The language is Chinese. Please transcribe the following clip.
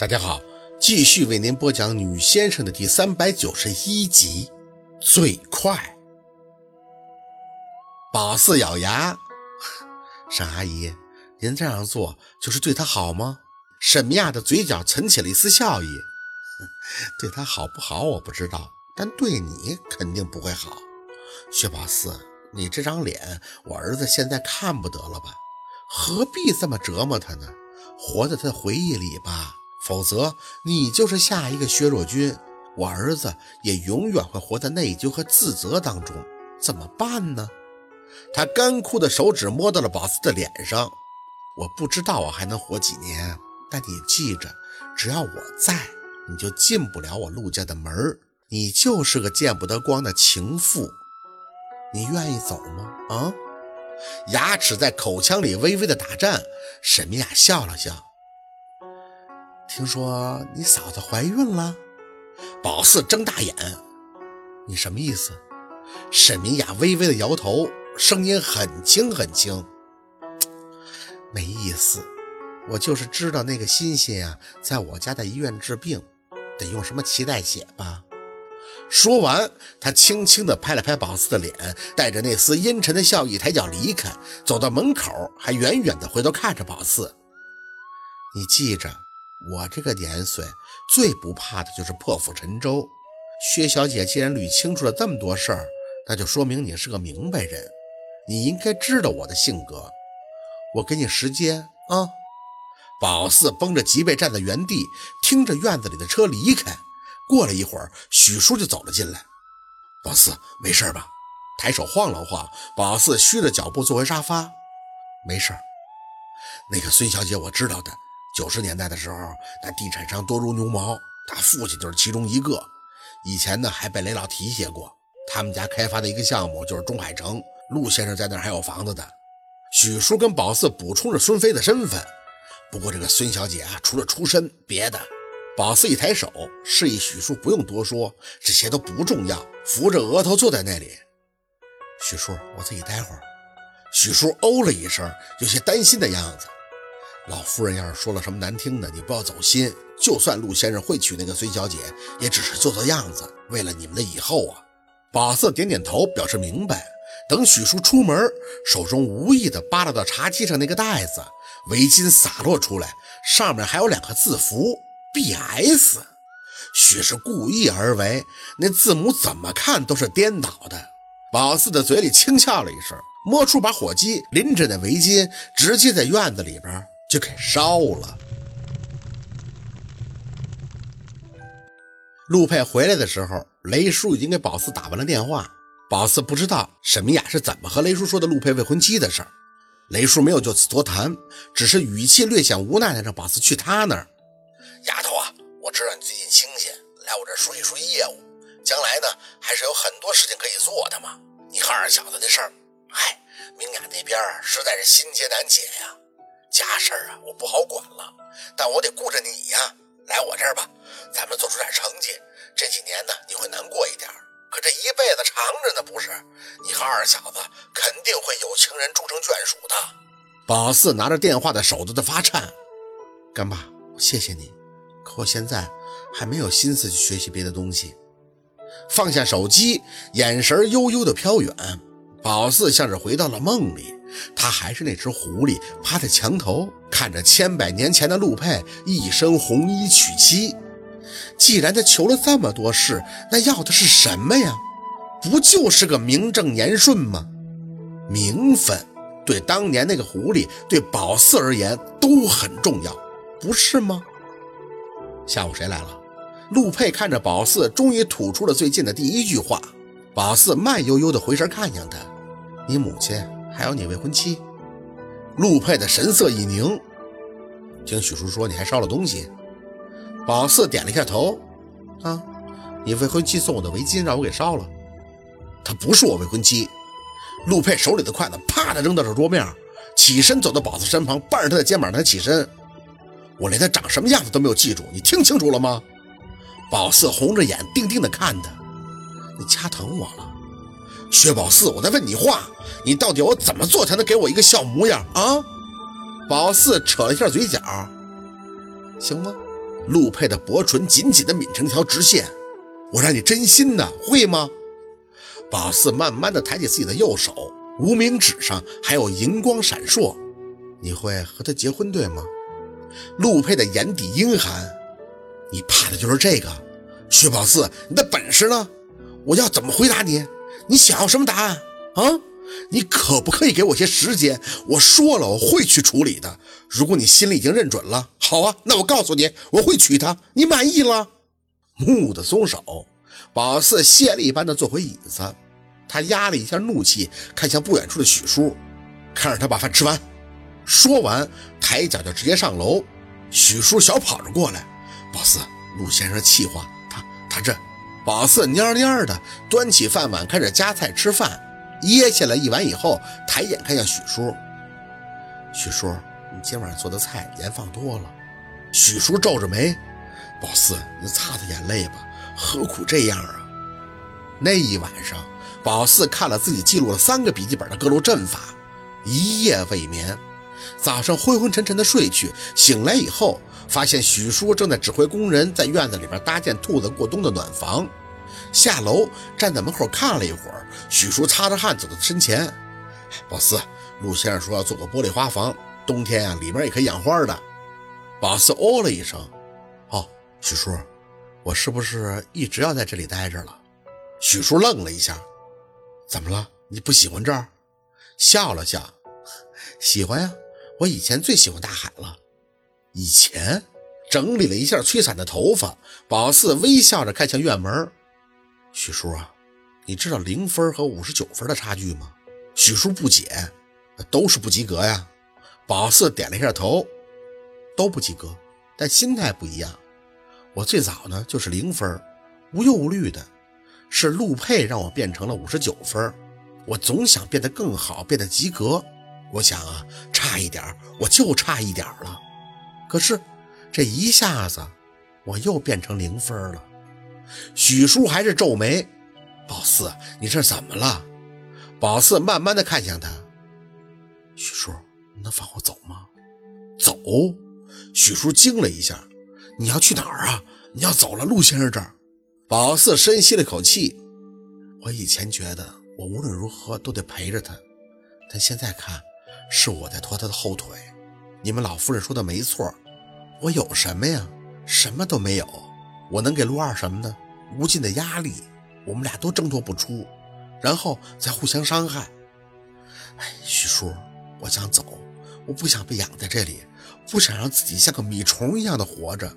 大家好，继续为您播讲《女先生》的第三百九十一集。最快，宝四咬牙：“ 沈阿姨，您这样做就是对她好吗？”沈明亚的嘴角存起了一丝笑意：“ 对她好不好我不知道，但对你肯定不会好。薛宝四，你这张脸，我儿子现在看不得了吧？何必这么折磨他呢？活在他的回忆里吧。”否则，你就是下一个薛若君，我儿子也永远会活在内疚和自责当中。怎么办呢？他干枯的手指摸到了宝四的脸上。我不知道我还能活几年，但你记着，只要我在，你就进不了我陆家的门你就是个见不得光的情妇。你愿意走吗？啊？牙齿在口腔里微微的打颤。沈明雅笑了笑。听说你嫂子怀孕了，宝四睁大眼，你什么意思？沈明雅微微的摇头，声音很轻很轻，没意思，我就是知道那个欣欣啊，在我家的医院治病，得用什么脐带血吧。说完，他轻轻地拍了拍宝四的脸，带着那丝阴沉的笑意，抬脚离开，走到门口，还远远地回头看着宝四，你记着。我这个年岁最不怕的就是破釜沉舟。薛小姐既然捋清楚了这么多事儿，那就说明你是个明白人，你应该知道我的性格。我给你时间啊！宝四绷着脊背站在原地，听着院子里的车离开。过了一会儿，许叔就走了进来。宝四，没事吧？抬手晃了晃，宝四虚着脚步坐回沙发。没事那个孙小姐我知道的。九十年代的时候，那地产商多如牛毛，他父亲就是其中一个。以前呢，还被雷老提携过。他们家开发的一个项目就是中海城，陆先生在那儿还有房子的。许叔跟宝四补充着孙飞的身份。不过这个孙小姐啊，除了出身，别的。宝四一抬手示意许叔不用多说，这些都不重要。扶着额头坐在那里。许叔，我自己待会儿。许叔哦了一声，有些担心的样子。老夫人要是说了什么难听的，你不要走心。就算陆先生会娶那个孙小姐，也只是做做样子，为了你们的以后啊。宝四点点头，表示明白。等许叔出门，手中无意的扒拉到茶几上那个袋子，围巾洒落出来，上面还有两个字符 “B.S.”。许是故意而为，那字母怎么看都是颠倒的。宝四的嘴里轻笑了一声，摸出把火机，拎着那围巾，直接在院子里边。就给烧了。陆佩回来的时候，雷叔已经给宝四打完了电话。宝四不知道沈明雅是怎么和雷叔说的陆佩未婚妻的事儿，雷叔没有就此多谈，只是语气略显无奈的让宝四去他那儿。丫头啊，我知道你最近清闲，来我这儿说一说业务，将来呢还是有很多事情可以做的嘛。你和二小子的事儿，哎，明雅那边实在是心结难解呀。家事儿啊，我不好管了，但我得顾着你呀。来我这儿吧，咱们做出点成绩。这几年呢，你会难过一点，可这一辈子长着呢，不是？你和二小子肯定会有情人终成眷属的。宝四拿着电话的手都在发颤。干爸，谢谢你，可我现在还没有心思去学习别的东西。放下手机，眼神悠悠的飘远。宝四像是回到了梦里。他还是那只狐狸，趴在墙头看着千百年前的陆佩一身红衣娶妻。既然他求了这么多事，那要的是什么呀？不就是个名正言顺吗？名分对当年那个狐狸，对宝四而言都很重要，不是吗？下午谁来了？陆佩看着宝四，终于吐出了最近的第一句话。宝四慢悠悠地回神看向他：“你母亲。”还有你未婚妻，陆佩的神色一凝。听许叔说你还烧了东西，宝四点了一下头。啊，你未婚妻送我的围巾让我给烧了。她不是我未婚妻。陆佩手里的筷子啪的扔到了桌面，起身走到宝四身旁，伴着他的肩膀，他起身。我连他长什么样子都没有记住，你听清楚了吗？宝四红着眼，定定的看他。你掐疼我了。薛宝四，我在问你话，你到底要我怎么做才能给我一个笑模样啊？宝四扯了一下嘴角，行吗？陆佩的薄唇紧紧的抿成一条直线。我让你真心的，会吗？宝四慢慢的抬起自己的右手，无名指上还有银光闪烁。你会和他结婚，对吗？陆佩的眼底阴寒。你怕的就是这个，薛宝四，你的本事呢？我要怎么回答你？你想要什么答案啊？你可不可以给我些时间？我说了，我会去处理的。如果你心里已经认准了，好啊，那我告诉你，我会娶她。你满意了？木的松手，宝四谢了一般的坐回椅子。他压了一下怒气，看向不远处的许叔，看着他把饭吃完。说完，抬脚就直接上楼。许叔小跑着过来，宝四，陆先生气话，他他这。宝四蔫蔫的端起饭碗，开始夹菜吃饭。噎下了一碗以后，抬眼看向许叔：“许叔，你今晚做的菜盐放多了。”许叔皱着眉：“宝四，你擦擦眼泪吧，何苦这样啊？”那一晚上，宝四看了自己记录了三个笔记本的各路阵法，一夜未眠。早上昏昏沉沉的睡去，醒来以后。发现许叔正在指挥工人在院子里边搭建兔子过冬的暖房，下楼站在门口看了一会儿，许叔擦着汗走到身前。宝四，陆先生说要做个玻璃花房，冬天啊里面也可以养花的。宝四哦了一声，哦，许叔，我是不是一直要在这里待着了？许叔愣了一下，怎么了？你不喜欢这儿？笑了笑，喜欢呀，我以前最喜欢大海了。以前整理了一下吹散的头发，宝四微笑着看向院门。许叔啊，你知道零分和五十九分的差距吗？许叔不解，都是不及格呀。宝四点了一下头，都不及格，但心态不一样。我最早呢就是零分，无忧无虑的，是陆佩让我变成了五十九分。我总想变得更好，变得及格。我想啊，差一点我就差一点了。可是，这一下子，我又变成零分了。许叔还是皱眉：“宝四，你这怎么了？”宝四慢慢的看向他：“许叔，你能放我走吗？”走？许叔惊了一下：“你要去哪儿啊？你要走了？陆先生这儿？”宝四深吸了口气：“我以前觉得我无论如何都得陪着他，但现在看，是我在拖他的后腿。”你们老夫人说的没错，我有什么呀？什么都没有。我能给陆二什么呢？无尽的压力，我们俩都挣脱不出，然后再互相伤害。哎，徐叔，我想走，我不想被养在这里，不想让自己像个米虫一样的活着。